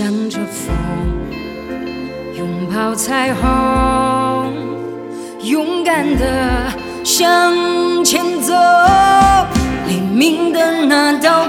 向着风，拥抱彩虹，勇敢的向前走。黎明的那道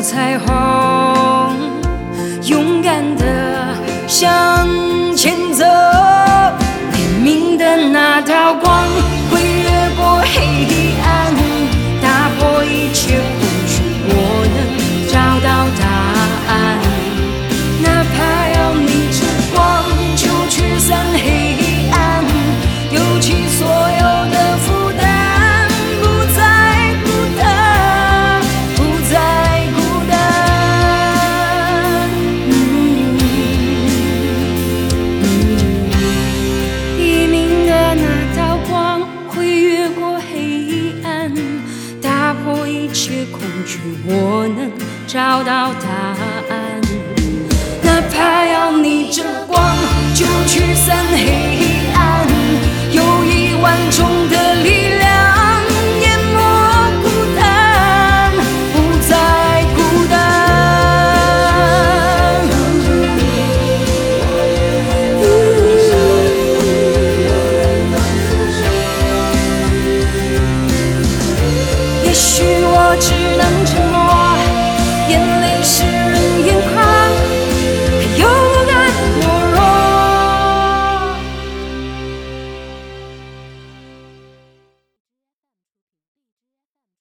彩虹，勇敢的向前走。黎明的那道光会越过黑夜，些恐惧，我能找到答案。哪怕要逆着光，就驱散黑暗